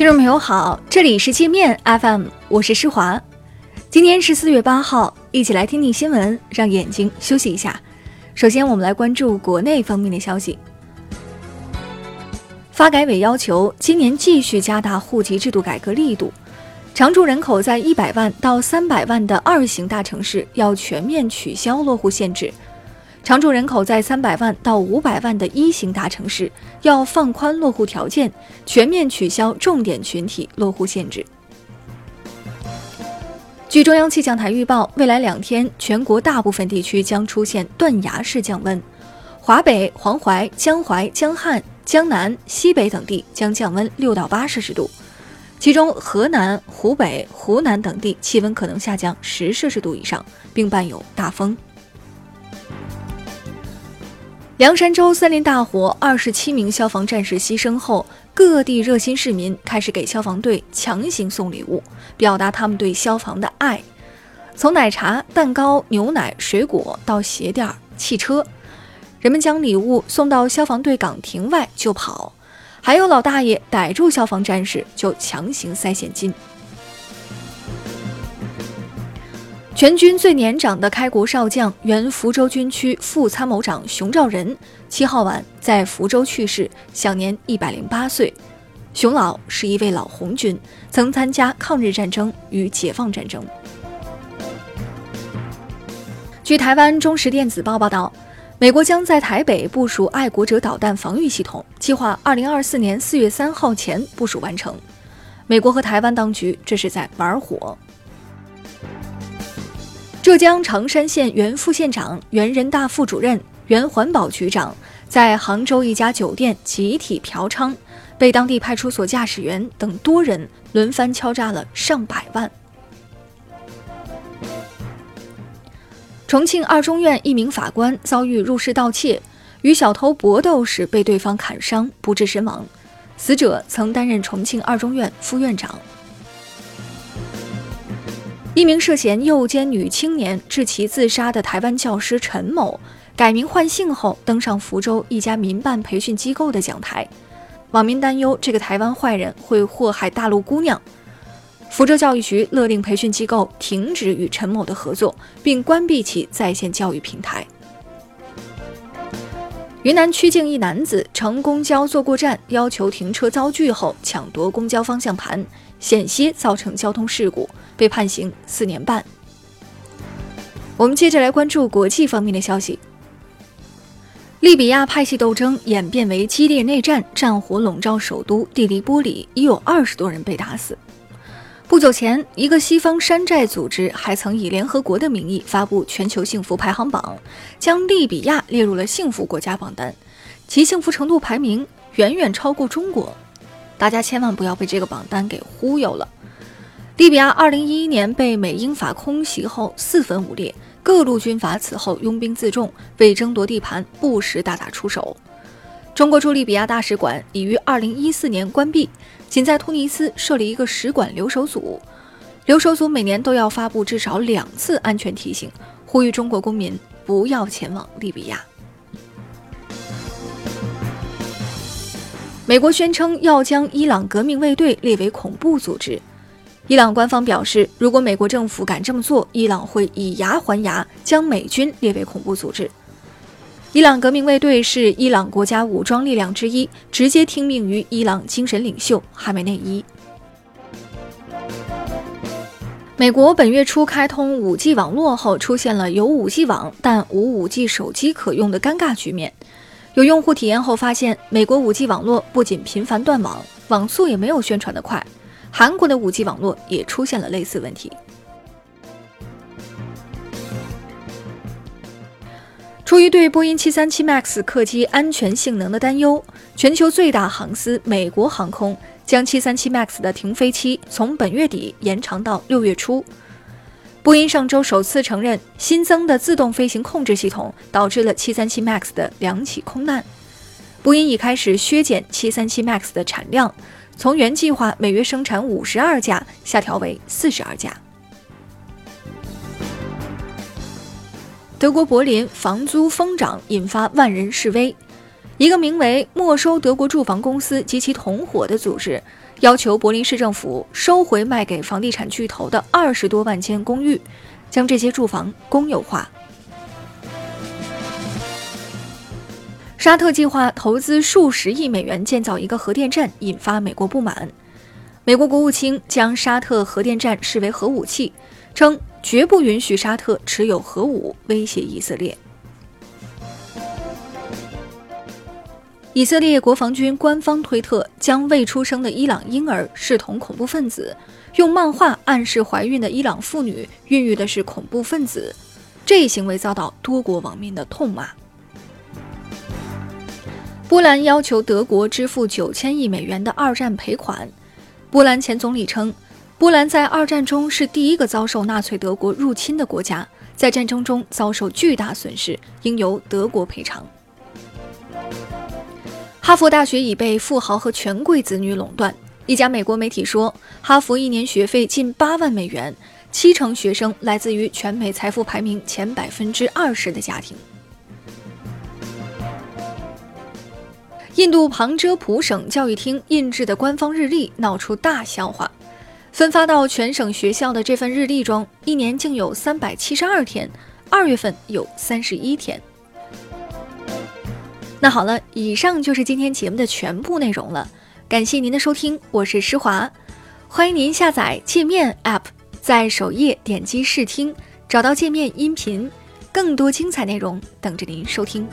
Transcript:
听众朋友好，这里是界面 FM，我是施华。今天是四月八号，一起来听听新闻，让眼睛休息一下。首先，我们来关注国内方面的消息。发改委要求今年继续加大户籍制度改革力度，常住人口在一百万到三百万的二型大城市要全面取消落户限制。常住人口在三百万到五百万的一型大城市要放宽落户条件，全面取消重点群体落户限制。据中央气象台预报，未来两天全国大部分地区将出现断崖式降温，华北、黄淮、江淮、江汉、江南、西北等地将降温六到八摄氏度，其中河南、湖北、湖南等地气温可能下降十摄氏度以上，并伴有大风。凉山州森林大火，二十七名消防战士牺牲后，各地热心市民开始给消防队强行送礼物，表达他们对消防的爱。从奶茶、蛋糕、牛奶、水果到鞋垫、汽车，人们将礼物送到消防队岗亭外就跑，还有老大爷逮住消防战士就强行塞现金。全军最年长的开国少将、原福州军区副参谋长熊兆仁，七号晚在福州去世，享年一百零八岁。熊老是一位老红军，曾参加抗日战争与解放战争。据台湾中时电子报报道，美国将在台北部署爱国者导弹防御系统，计划二零二四年四月三号前部署完成。美国和台湾当局这是在玩火。浙江常山县原副县长、原人大副主任、原环保局长在杭州一家酒店集体嫖娼，被当地派出所驾驶员等多人轮番敲诈了上百万。重庆二中院一名法官遭遇入室盗窃，与小偷搏斗时被对方砍伤，不治身亡。死者曾担任重庆二中院副院长。一名涉嫌诱奸女青年致其自杀的台湾教师陈某，改名换姓后登上福州一家民办培训机构的讲台。网民担忧这个台湾坏人会祸害大陆姑娘，福州教育局勒令培训机构停止与陈某的合作，并关闭其在线教育平台。云南曲靖一男子乘公交坐过站，要求停车遭拒后抢夺公交方向盘。险些造成交通事故，被判刑四年半。我们接着来关注国际方面的消息。利比亚派系斗争演变为激烈内战，战火笼罩首都蒂利波里，已有二十多人被打死。不久前，一个西方山寨组织还曾以联合国的名义发布全球幸福排行榜，将利比亚列入了幸福国家榜单，其幸福程度排名远远超过中国。大家千万不要被这个榜单给忽悠了。利比亚2011年被美英法空袭后四分五裂，各路军阀此后拥兵自重，为争夺地盘不时大打出手。中国驻利比亚大使馆已于2014年关闭，仅在突尼斯设立一个使馆留守组。留守组每年都要发布至少两次安全提醒，呼吁中国公民不要前往利比亚。美国宣称要将伊朗革命卫队列为恐怖组织。伊朗官方表示，如果美国政府敢这么做，伊朗会以牙还牙，将美军列为恐怖组织。伊朗革命卫队是伊朗国家武装力量之一，直接听命于伊朗精神领袖哈梅内伊。美国本月初开通 5G 网络后，出现了有 5G 网但无 5G 手机可用的尴尬局面。有用户体验后发现，美国 5G 网络不仅频繁断网，网速也没有宣传的快。韩国的 5G 网络也出现了类似问题。出于对波音737 MAX 客机安全性能的担忧，全球最大航司美国航空将737 MAX 的停飞期从本月底延长到六月初。波音上周首次承认，新增的自动飞行控制系统导致了737 MAX 的两起空难。波音已开始削减737 MAX 的产量，从原计划每月生产五十二架下调为四十二架。德国柏林房租疯涨，引发万人示威。一个名为“没收德国住房公司及其同伙”的组织，要求柏林市政府收回卖给房地产巨头的二十多万间公寓，将这些住房公有化。沙特计划投资数十亿美元建造一个核电站，引发美国不满。美国国务卿将沙特核电站视为核武器，称绝不允许沙特持有核武，威胁以色列。以色列国防军官方推特将未出生的伊朗婴儿视同恐怖分子，用漫画暗示怀孕的伊朗妇女孕育的是恐怖分子，这一行为遭到多国网民的痛骂。波兰要求德国支付九千亿美元的二战赔款。波兰前总理称，波兰在二战中是第一个遭受纳粹德国入侵的国家，在战争中遭受巨大损失，应由德国赔偿。哈佛大学已被富豪和权贵子女垄断。一家美国媒体说，哈佛一年学费近八万美元，七成学生来自于全美财富排名前百分之二十的家庭。印度旁遮普省教育厅印制的官方日历闹出大笑话，分发到全省学校的这份日历中，一年竟有三百七十二天，二月份有三十一天。那好了，以上就是今天节目的全部内容了，感谢您的收听，我是施华，欢迎您下载界面 App，在首页点击试听，找到界面音频，更多精彩内容等着您收听。